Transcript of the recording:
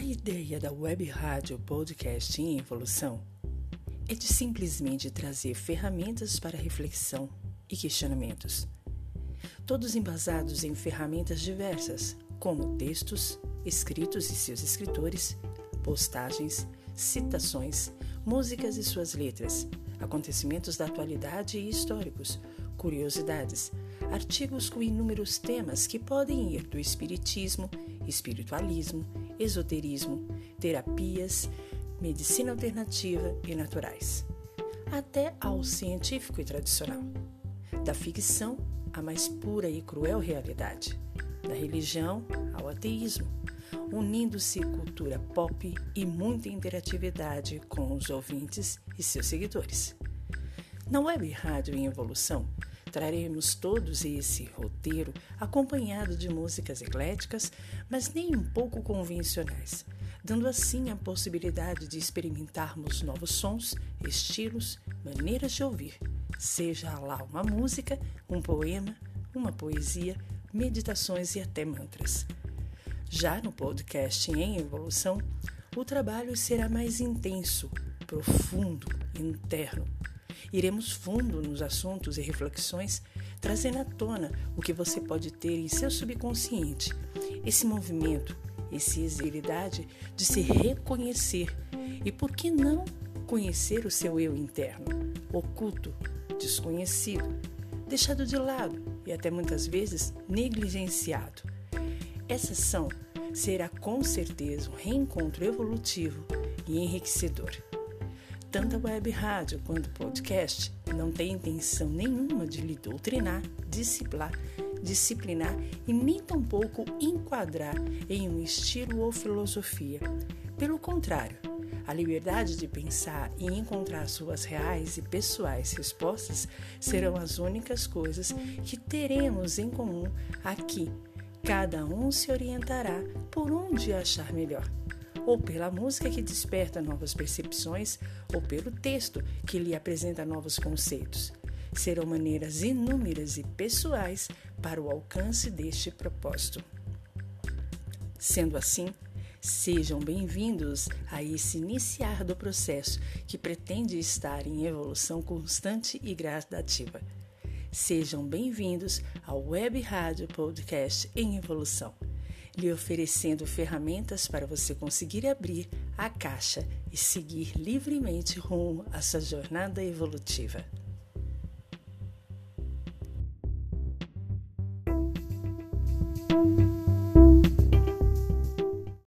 ideia da Web Rádio Podcast em Evolução é de simplesmente trazer ferramentas para reflexão e questionamentos, todos embasados em ferramentas diversas, como textos, escritos e seus escritores, postagens, citações, músicas e suas letras, acontecimentos da atualidade e históricos, curiosidades, artigos com inúmeros temas que podem ir do espiritismo, espiritualismo, esoterismo, terapias, medicina alternativa e naturais, até ao científico e tradicional, da ficção à mais pura e cruel realidade, da religião ao ateísmo, unindo-se cultura pop e muita interatividade com os ouvintes e seus seguidores. Na Web Rádio em Evolução, Traremos todos esse roteiro acompanhado de músicas ecléticas, mas nem um pouco convencionais, dando assim a possibilidade de experimentarmos novos sons, estilos, maneiras de ouvir, seja lá uma música, um poema, uma poesia, meditações e até mantras. Já no podcast em evolução, o trabalho será mais intenso, profundo, interno Iremos fundo nos assuntos e reflexões, trazendo à tona o que você pode ter em seu subconsciente. Esse movimento, essa exilidade de se reconhecer e, por que não, conhecer o seu eu interno, oculto, desconhecido, deixado de lado e até muitas vezes negligenciado. Essa ação será com certeza um reencontro evolutivo e enriquecedor. Tanto a web rádio quanto o podcast não têm intenção nenhuma de lhe doutrinar, disciplinar, disciplinar e nem tampouco enquadrar em um estilo ou filosofia. Pelo contrário, a liberdade de pensar e encontrar suas reais e pessoais respostas serão as únicas coisas que teremos em comum aqui. Cada um se orientará por onde achar melhor ou pela música que desperta novas percepções, ou pelo texto que lhe apresenta novos conceitos. Serão maneiras inúmeras e pessoais para o alcance deste propósito. Sendo assim, sejam bem-vindos a esse iniciar do processo que pretende estar em evolução constante e gradativa. Sejam bem-vindos ao Web Rádio Podcast em Evolução lhe oferecendo ferramentas para você conseguir abrir a caixa e seguir livremente rumo à sua jornada evolutiva.